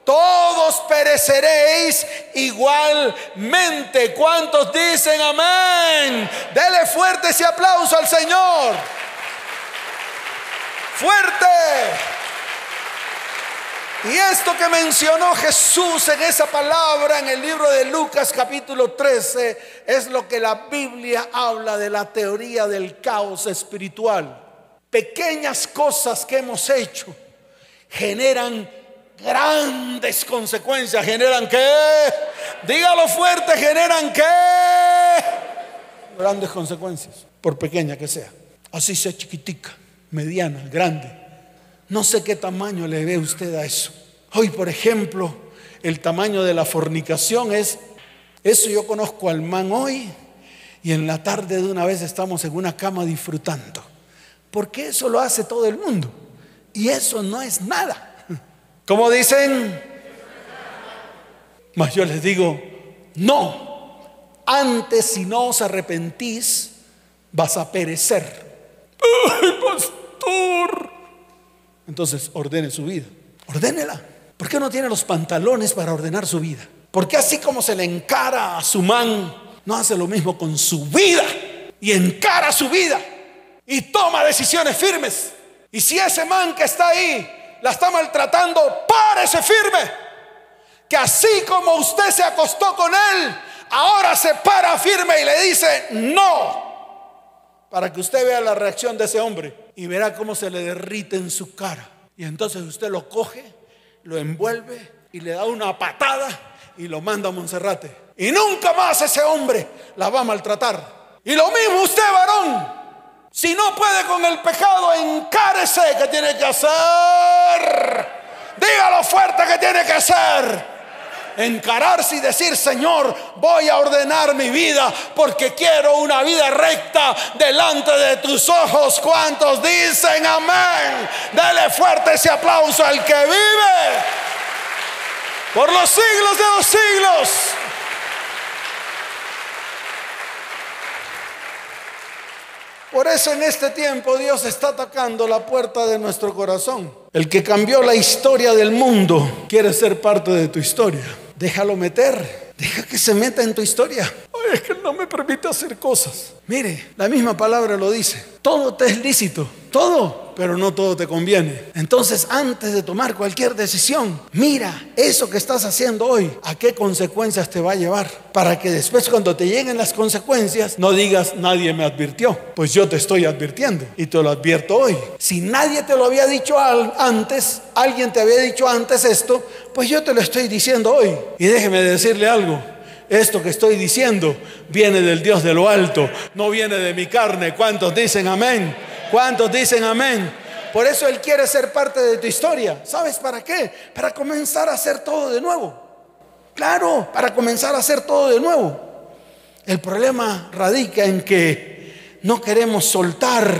todos pereceréis igualmente. ¿Cuántos dicen amén? Dele fuerte ese aplauso al Señor. Fuerte. Y esto que mencionó Jesús en esa palabra en el libro de Lucas capítulo 13 es lo que la Biblia habla de la teoría del caos espiritual pequeñas cosas que hemos hecho generan grandes consecuencias. ¿Generan qué? Dígalo fuerte, ¿generan qué? Grandes consecuencias, por pequeña que sea. Así sea chiquitica, mediana, grande. No sé qué tamaño le ve usted a eso. Hoy, por ejemplo, el tamaño de la fornicación es, eso yo conozco al man hoy y en la tarde de una vez estamos en una cama disfrutando. Porque eso lo hace todo el mundo. Y eso no es nada. Como dicen? Mas yo les digo, no. Antes si no os arrepentís, vas a perecer. ¡Ay, pastor! Entonces ordene su vida. Ordénela. ¿Por qué no tiene los pantalones para ordenar su vida? Porque así como se le encara a su man, no hace lo mismo con su vida y encara su vida y toma decisiones firmes. Y si ese man que está ahí la está maltratando, párese firme. Que así como usted se acostó con él, ahora se para firme y le dice no. Para que usted vea la reacción de ese hombre y verá cómo se le derrite en su cara. Y entonces usted lo coge, lo envuelve, y le da una patada y lo manda a Monserrate. Y nunca más ese hombre la va a maltratar. Y lo mismo usted, varón. Si no puede con el pecado, encárese que tiene que hacer. Dígalo fuerte que tiene que hacer encararse y decir, Señor, voy a ordenar mi vida porque quiero una vida recta delante de tus ojos. ¿Cuántos dicen amén? Dale fuerte ese aplauso al que vive por los siglos de los siglos. Por eso en este tiempo Dios está atacando la puerta de nuestro corazón. El que cambió la historia del mundo quiere ser parte de tu historia. Déjalo meter. Deja que se meta en tu historia. Ay, es que no me permite hacer cosas. Mire, la misma palabra lo dice. Todo te es lícito. Todo, pero no todo te conviene. Entonces, antes de tomar cualquier decisión, mira eso que estás haciendo hoy, a qué consecuencias te va a llevar. Para que después cuando te lleguen las consecuencias, no digas, nadie me advirtió. Pues yo te estoy advirtiendo y te lo advierto hoy. Si nadie te lo había dicho antes, alguien te había dicho antes esto, pues yo te lo estoy diciendo hoy. Y déjeme decirle algo. Esto que estoy diciendo viene del Dios de lo alto, no viene de mi carne. ¿Cuántos dicen amén? ¿Cuántos dicen amén? Por eso Él quiere ser parte de tu historia. ¿Sabes para qué? Para comenzar a hacer todo de nuevo. Claro, para comenzar a hacer todo de nuevo. El problema radica en que no queremos soltar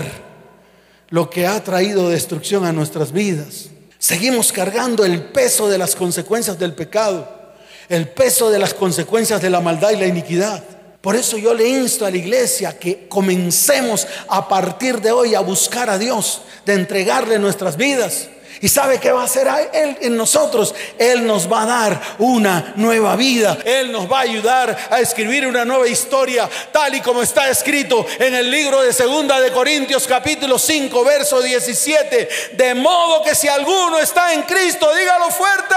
lo que ha traído destrucción a nuestras vidas. Seguimos cargando el peso de las consecuencias del pecado, el peso de las consecuencias de la maldad y la iniquidad. Por eso yo le insto a la iglesia que comencemos a partir de hoy a buscar a Dios, de entregarle nuestras vidas. ¿Y sabe qué va a hacer Él en nosotros? Él nos va a dar una nueva vida. Él nos va a ayudar a escribir una nueva historia, tal y como está escrito en el libro de Segunda de Corintios capítulo 5, verso 17. De modo que si alguno está en Cristo, dígalo fuerte,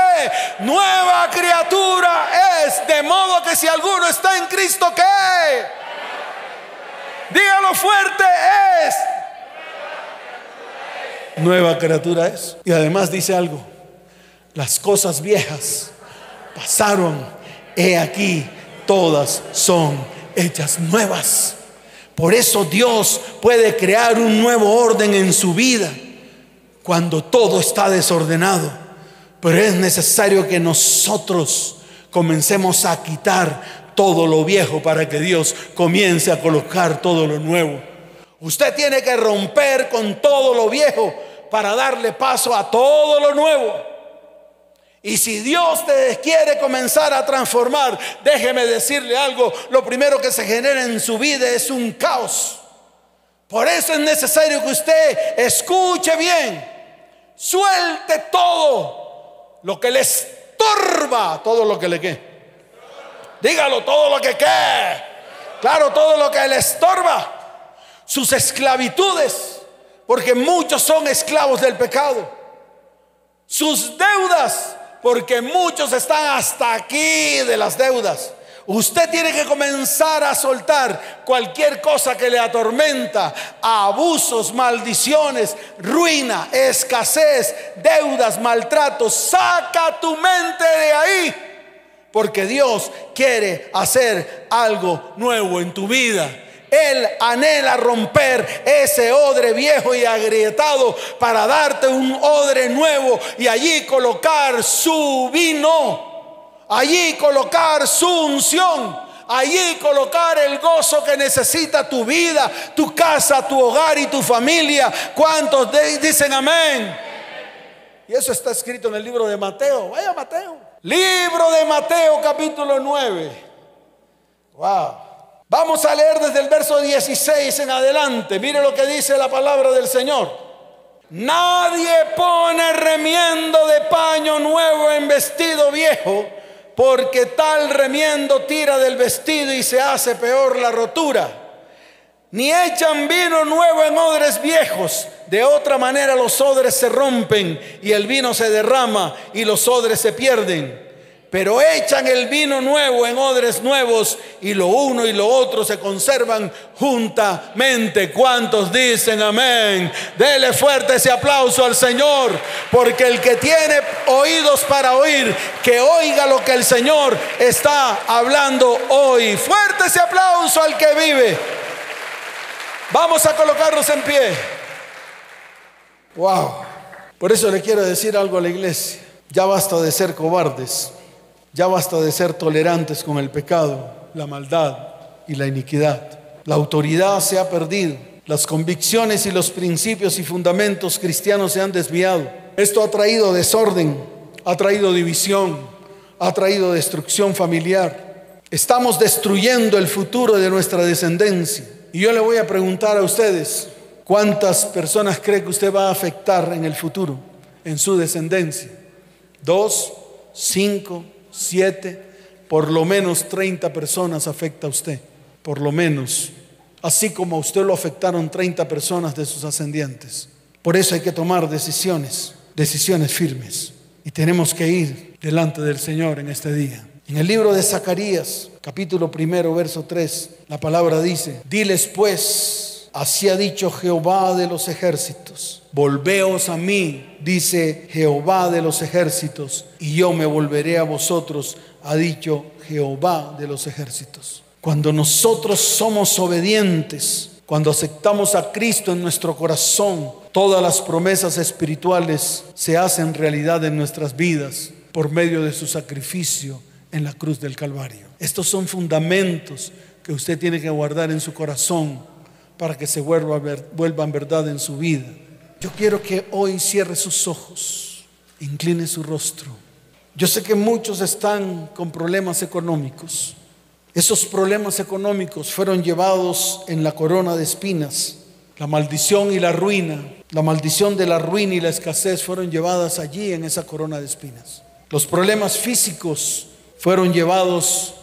nueva criatura es. De modo que si alguno está en Cristo, ¿qué? Dígalo fuerte, es nueva criatura es. Y además dice algo, las cosas viejas pasaron, he aquí, todas son hechas nuevas. Por eso Dios puede crear un nuevo orden en su vida cuando todo está desordenado. Pero es necesario que nosotros comencemos a quitar todo lo viejo para que Dios comience a colocar todo lo nuevo. Usted tiene que romper con todo lo viejo para darle paso a todo lo nuevo. Y si Dios te quiere comenzar a transformar, déjeme decirle algo, lo primero que se genera en su vida es un caos. Por eso es necesario que usted escuche bien, suelte todo lo que le estorba, todo lo que le que. Dígalo, todo lo que qué. Claro, todo lo que le estorba. Sus esclavitudes porque muchos son esclavos del pecado. Sus deudas, porque muchos están hasta aquí de las deudas. Usted tiene que comenzar a soltar cualquier cosa que le atormenta, abusos, maldiciones, ruina, escasez, deudas, maltratos. Saca tu mente de ahí, porque Dios quiere hacer algo nuevo en tu vida. Él anhela romper ese odre viejo y agrietado para darte un odre nuevo y allí colocar su vino, allí colocar su unción, allí colocar el gozo que necesita tu vida, tu casa, tu hogar y tu familia. ¿Cuántos dicen amén? Y eso está escrito en el libro de Mateo. Vaya Mateo. Libro de Mateo capítulo 9. Wow. Vamos a leer desde el verso 16 en adelante. Mire lo que dice la palabra del Señor. Nadie pone remiendo de paño nuevo en vestido viejo, porque tal remiendo tira del vestido y se hace peor la rotura. Ni echan vino nuevo en odres viejos, de otra manera los odres se rompen y el vino se derrama y los odres se pierden. Pero echan el vino nuevo en odres nuevos y lo uno y lo otro se conservan juntamente. ¿Cuántos dicen amén? Dele fuerte ese aplauso al Señor, porque el que tiene oídos para oír, que oiga lo que el Señor está hablando hoy. Fuerte ese aplauso al que vive. Vamos a colocarnos en pie. Wow. Por eso le quiero decir algo a la iglesia. Ya basta de ser cobardes. Ya basta de ser tolerantes con el pecado, la maldad y la iniquidad. La autoridad se ha perdido. Las convicciones y los principios y fundamentos cristianos se han desviado. Esto ha traído desorden, ha traído división, ha traído destrucción familiar. Estamos destruyendo el futuro de nuestra descendencia. Y yo le voy a preguntar a ustedes, ¿cuántas personas cree que usted va a afectar en el futuro, en su descendencia? ¿Dos? ¿Cinco? Siete, por lo menos 30 personas afecta a usted, por lo menos, así como a usted lo afectaron 30 personas de sus ascendientes. Por eso hay que tomar decisiones, decisiones firmes, y tenemos que ir delante del Señor en este día. En el libro de Zacarías, capítulo primero, verso 3, la palabra dice, diles pues, así ha dicho Jehová de los ejércitos Volveos a mí, dice Jehová de los ejércitos, y yo me volveré a vosotros, ha dicho Jehová de los ejércitos. Cuando nosotros somos obedientes, cuando aceptamos a Cristo en nuestro corazón, todas las promesas espirituales se hacen realidad en nuestras vidas por medio de su sacrificio en la cruz del Calvario. Estos son fundamentos que usted tiene que guardar en su corazón para que se vuelva, vuelvan verdad en su vida. Yo quiero que hoy cierre sus ojos, incline su rostro. Yo sé que muchos están con problemas económicos. Esos problemas económicos fueron llevados en la corona de espinas. La maldición y la ruina, la maldición de la ruina y la escasez fueron llevadas allí en esa corona de espinas. Los problemas físicos fueron llevados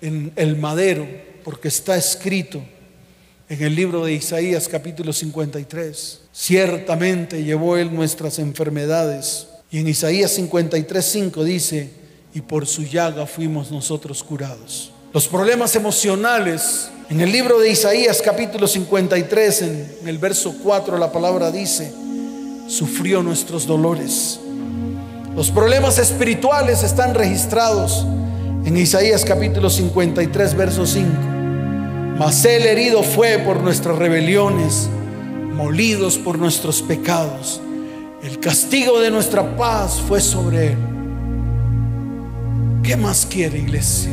en el madero, porque está escrito en el libro de Isaías capítulo 53. Ciertamente llevó Él nuestras enfermedades. Y en Isaías 53, 5 dice, y por su llaga fuimos nosotros curados. Los problemas emocionales, en el libro de Isaías capítulo 53, en el verso 4, la palabra dice, sufrió nuestros dolores. Los problemas espirituales están registrados en Isaías capítulo 53, verso 5. Mas él herido fue por nuestras rebeliones molidos por nuestros pecados. El castigo de nuestra paz fue sobre él. ¿Qué más quiere iglesia?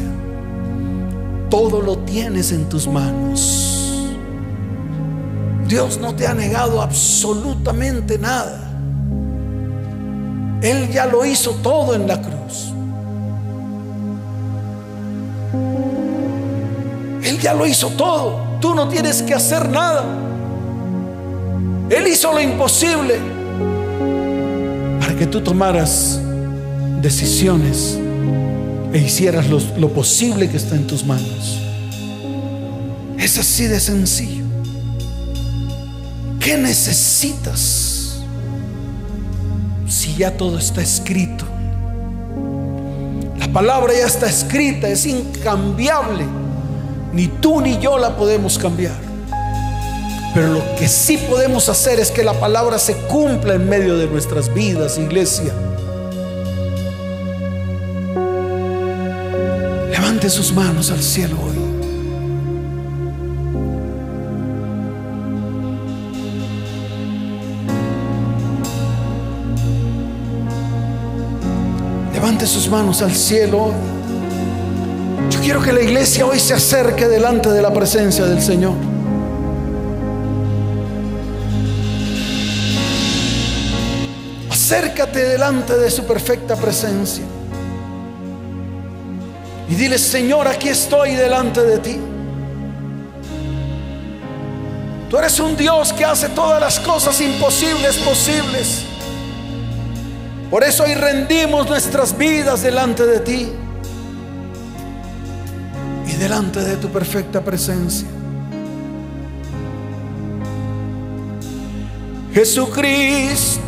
Todo lo tienes en tus manos. Dios no te ha negado absolutamente nada. Él ya lo hizo todo en la cruz. Ya lo hizo todo. Tú no tienes que hacer nada. Él hizo lo imposible para que tú tomaras decisiones e hicieras lo, posible que está en tus manos. Es así de sencillo. ¿Qué necesitas si ya todo está escrito? La palabra ya está escrita, es incambiable. Ni tú ni yo la podemos cambiar. Pero lo que sí podemos hacer es que la palabra se cumpla en medio de nuestras vidas, iglesia. Levante sus manos al cielo hoy. Levante sus manos al cielo. Yo quiero que la iglesia hoy se acerque delante de la presencia del Señor. acércate delante de su perfecta presencia. Y dile, Señor, aquí estoy delante de ti. Tú eres un Dios que hace todas las cosas imposibles posibles. Por eso hoy rendimos nuestras vidas delante de ti delante de tu perfecta presencia. Jesucristo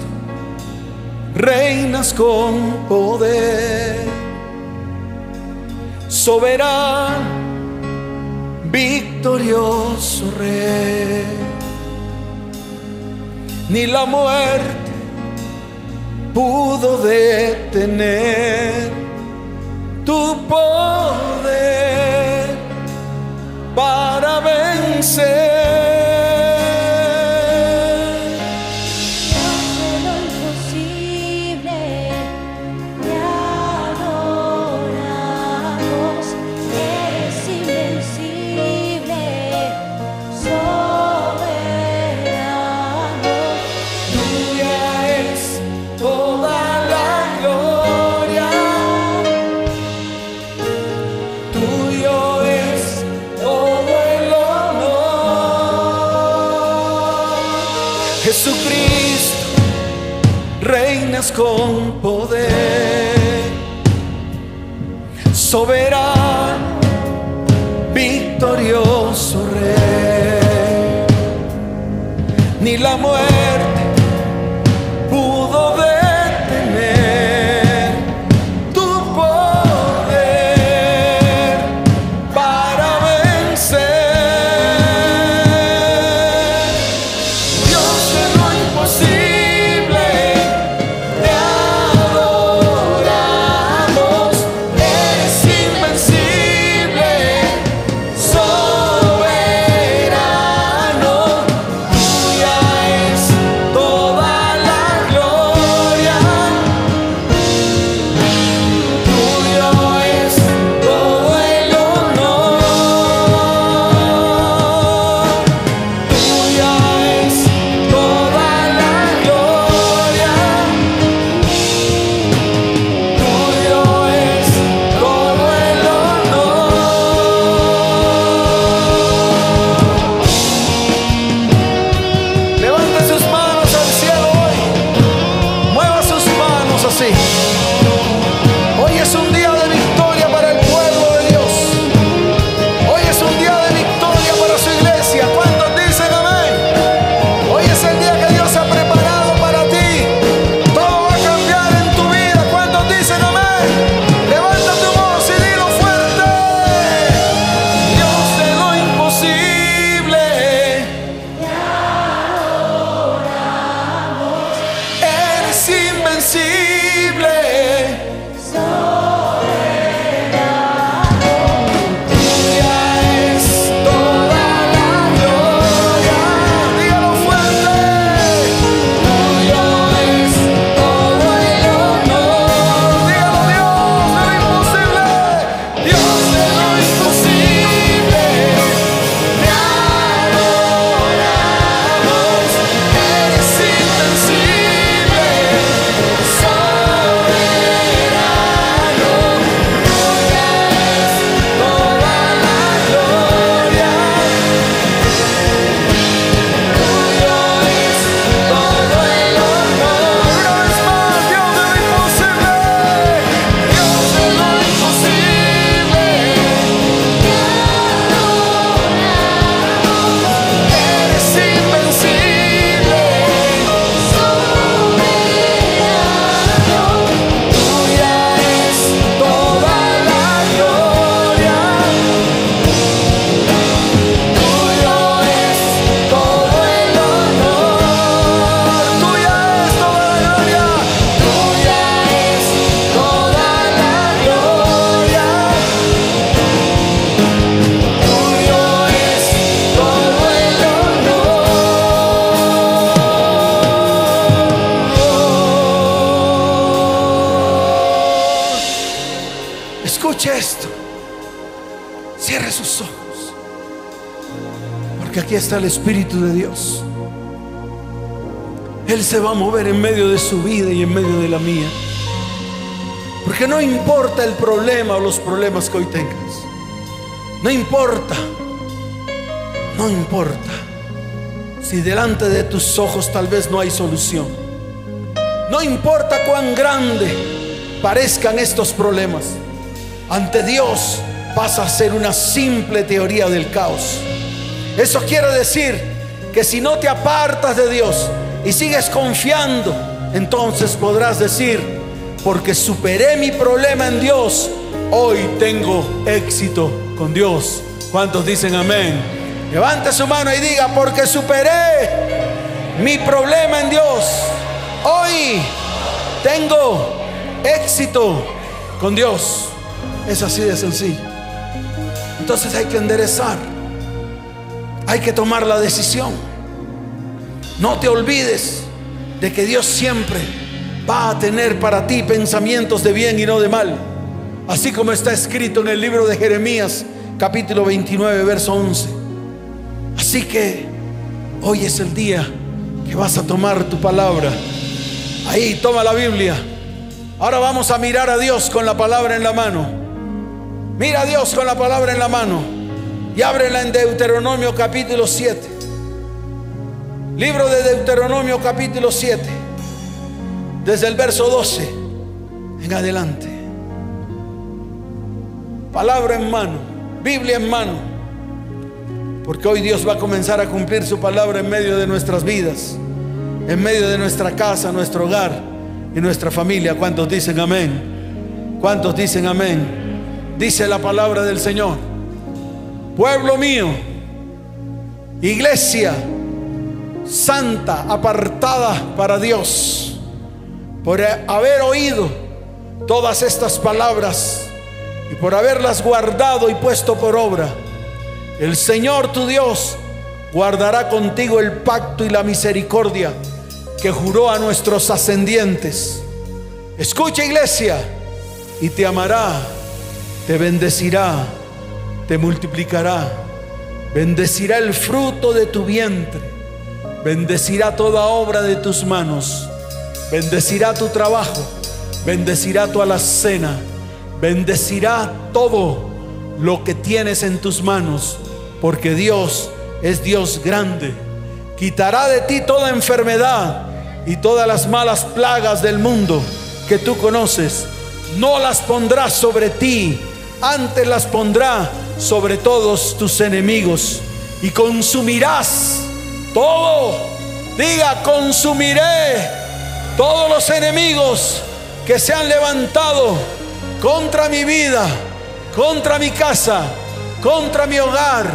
reinas con poder. soberano, victorioso rey. Ni la muerte pudo detener tu poder para vencer. El Espíritu de Dios. Él se va a mover en medio de su vida y en medio de la mía. Porque no importa el problema o los problemas que hoy tengas. No importa. No importa. Si delante de tus ojos tal vez no hay solución. No importa cuán grande parezcan estos problemas. Ante Dios pasa a ser una simple teoría del caos. Eso quiere decir que si no te apartas de Dios y sigues confiando, entonces podrás decir, porque superé mi problema en Dios, hoy tengo éxito con Dios. ¿Cuántos dicen amén? Levante su mano y diga, porque superé mi problema en Dios. Hoy tengo éxito con Dios. Es así de sencillo. Entonces hay que enderezar. Hay que tomar la decisión. No te olvides de que Dios siempre va a tener para ti pensamientos de bien y no de mal. Así como está escrito en el libro de Jeremías, capítulo 29, verso 11. Así que hoy es el día que vas a tomar tu palabra. Ahí, toma la Biblia. Ahora vamos a mirar a Dios con la palabra en la mano. Mira a Dios con la palabra en la mano y ábrela en Deuteronomio capítulo 7. Libro de Deuteronomio capítulo 7, desde el verso 12 en adelante. Palabra en mano, Biblia en mano, porque hoy Dios va a comenzar a cumplir su palabra en medio de nuestras vidas, en medio de nuestra casa, nuestro hogar y nuestra familia. ¿Cuántos dicen amén? ¿Cuántos dicen amén? Dice la palabra del Señor. Pueblo mío, iglesia, santa, apartada para Dios, por haber oído todas estas palabras y por haberlas guardado y puesto por obra, el Señor tu Dios guardará contigo el pacto y la misericordia que juró a nuestros ascendientes. Escucha iglesia y te amará, te bendecirá, te multiplicará, bendecirá el fruto de tu vientre Bendecirá toda obra de tus manos. Bendecirá tu trabajo. Bendecirá tu alacena. Bendecirá todo lo que tienes en tus manos. Porque Dios es Dios grande. Quitará de ti toda enfermedad y todas las malas plagas del mundo que tú conoces. No las pondrá sobre ti. Antes las pondrá sobre todos tus enemigos. Y consumirás todo, diga, consumiré todos los enemigos que se han levantado contra mi vida, contra mi casa, contra mi hogar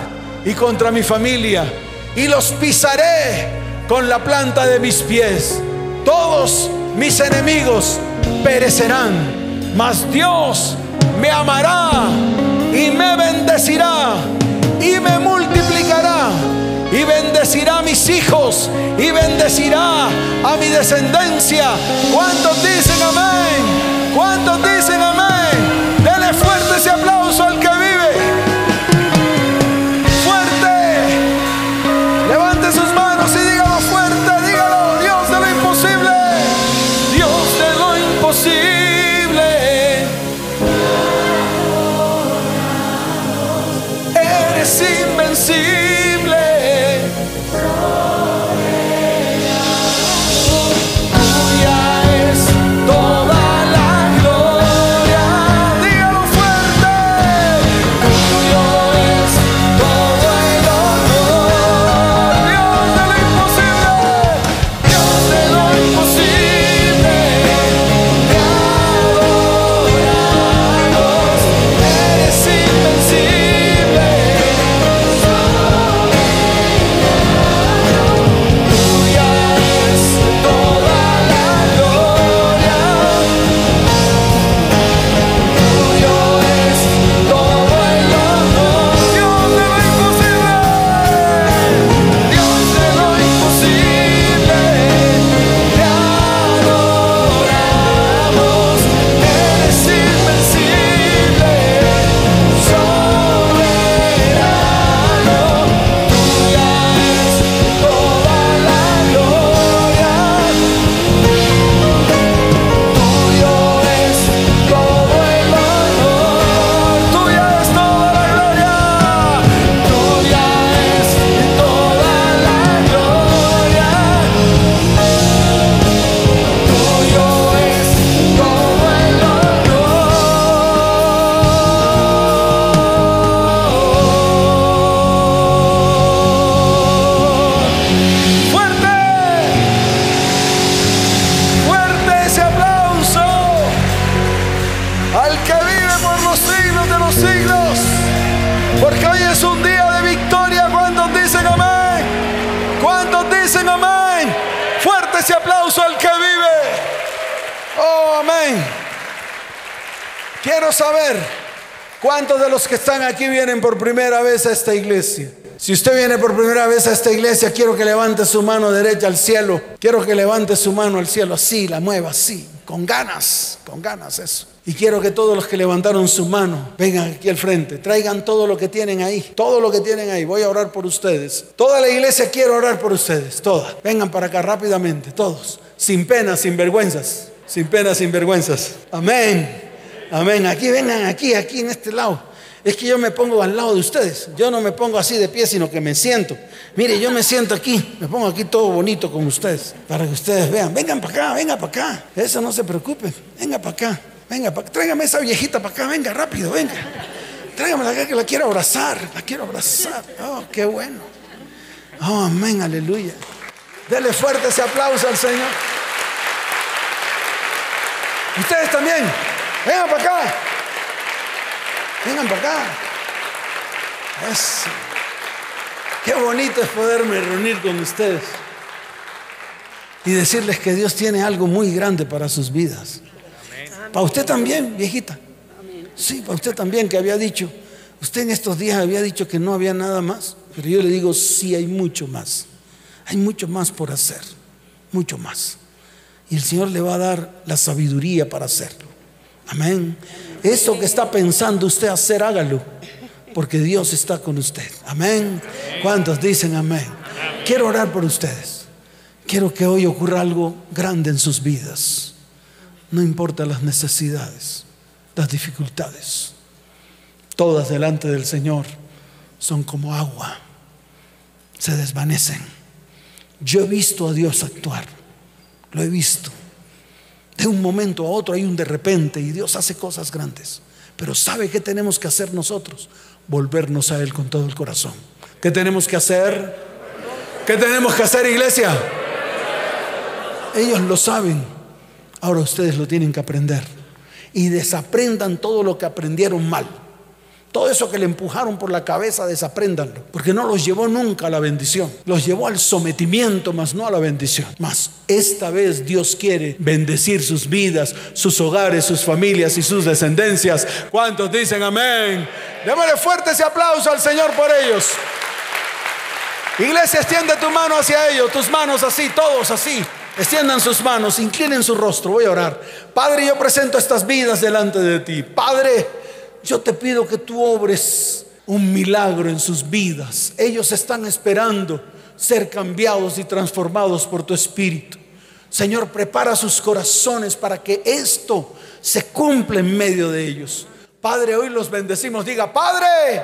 y contra mi familia. Y los pisaré con la planta de mis pies. Todos mis enemigos perecerán, mas Dios me amará y me bendecirá y me multiplicará y bendecirá a mis hijos y bendecirá a mi descendencia. ¿Cuántos dicen amén? ¿Cuántos dicen aquí vienen por primera vez a esta iglesia. Si usted viene por primera vez a esta iglesia, quiero que levante su mano derecha al cielo. Quiero que levante su mano al cielo así, la mueva así, con ganas, con ganas eso. Y quiero que todos los que levantaron su mano vengan aquí al frente, traigan todo lo que tienen ahí, todo lo que tienen ahí. Voy a orar por ustedes. Toda la iglesia quiere orar por ustedes, toda. Vengan para acá rápidamente, todos, sin pena, sin vergüenzas, sin pena, sin vergüenzas. Amén. Amén. Aquí vengan, aquí, aquí en este lado. Es que yo me pongo al lado de ustedes. Yo no me pongo así de pie, sino que me siento. Mire, yo me siento aquí. Me pongo aquí todo bonito con ustedes. Para que ustedes vean. Vengan para acá, venga para acá. Eso no se preocupen. Venga para acá. Venga, para, tráigame esa viejita para acá. Venga, rápido, venga. Tráigame acá que la quiero abrazar. La quiero abrazar. Oh, qué bueno. Oh, amén, aleluya. Dele fuerte ese aplauso al Señor. Ustedes también. Vengan para acá. Vengan para acá. Eso. Qué bonito es poderme reunir con ustedes y decirles que Dios tiene algo muy grande para sus vidas. Para usted también, viejita. Sí, para usted también que había dicho, usted en estos días había dicho que no había nada más, pero yo le digo, sí hay mucho más. Hay mucho más por hacer, mucho más. Y el Señor le va a dar la sabiduría para hacerlo. Amén. Eso que está pensando usted hacer, hágalo. Porque Dios está con usted. Amén. ¿Cuántos dicen amén? Quiero orar por ustedes. Quiero que hoy ocurra algo grande en sus vidas. No importa las necesidades, las dificultades. Todas delante del Señor son como agua. Se desvanecen. Yo he visto a Dios actuar. Lo he visto. De un momento a otro hay un de repente y Dios hace cosas grandes. Pero ¿sabe qué tenemos que hacer nosotros? Volvernos a Él con todo el corazón. ¿Qué tenemos que hacer? ¿Qué tenemos que hacer, iglesia? Ellos lo saben. Ahora ustedes lo tienen que aprender. Y desaprendan todo lo que aprendieron mal. Todo eso que le empujaron por la cabeza, desapréndanlo, porque no los llevó nunca a la bendición. Los llevó al sometimiento, más no a la bendición. Mas esta vez Dios quiere bendecir sus vidas, sus hogares, sus familias y sus descendencias. ¿Cuántos dicen amén? Démosle fuerte ese aplauso al Señor por ellos. Iglesia, extiende tu mano hacia ellos, tus manos así, todos así. Extiendan sus manos, inclinen su rostro. Voy a orar. Padre, yo presento estas vidas delante de ti. Padre, yo te pido que tú obres un milagro en sus vidas. Ellos están esperando ser cambiados y transformados por tu Espíritu. Señor, prepara sus corazones para que esto se cumpla en medio de ellos. Padre, hoy los bendecimos. Diga, Padre,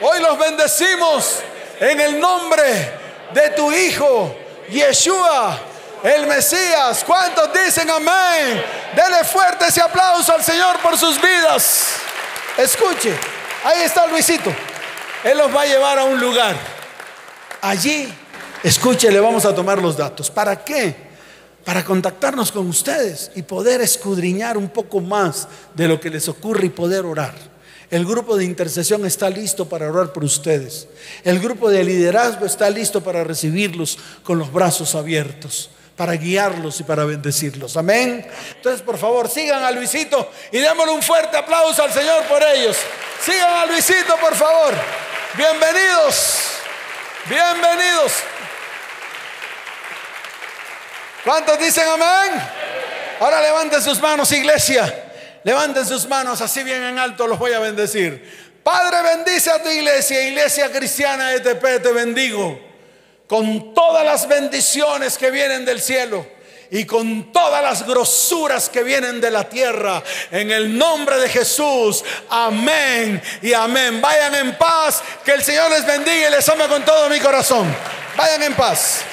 hoy los bendecimos en el nombre de tu Hijo, Yeshua, el Mesías. ¿Cuántos dicen amén? Dele fuerte ese aplauso al Señor por sus vidas. Escuche, ahí está Luisito. Él los va a llevar a un lugar. Allí, escuche, le vamos a tomar los datos. ¿Para qué? Para contactarnos con ustedes y poder escudriñar un poco más de lo que les ocurre y poder orar. El grupo de intercesión está listo para orar por ustedes. El grupo de liderazgo está listo para recibirlos con los brazos abiertos para guiarlos y para bendecirlos. Amén. Entonces, por favor, sigan a Luisito y démosle un fuerte aplauso al Señor por ellos. Sigan a Luisito, por favor. Bienvenidos. Bienvenidos. ¿Cuántos dicen amén? Ahora levanten sus manos, iglesia. Levanten sus manos así bien en alto, los voy a bendecir. Padre, bendice a tu iglesia, iglesia cristiana de te bendigo con todas las bendiciones que vienen del cielo y con todas las grosuras que vienen de la tierra. En el nombre de Jesús, amén y amén. Vayan en paz, que el Señor les bendiga y les ame con todo mi corazón. Vayan en paz.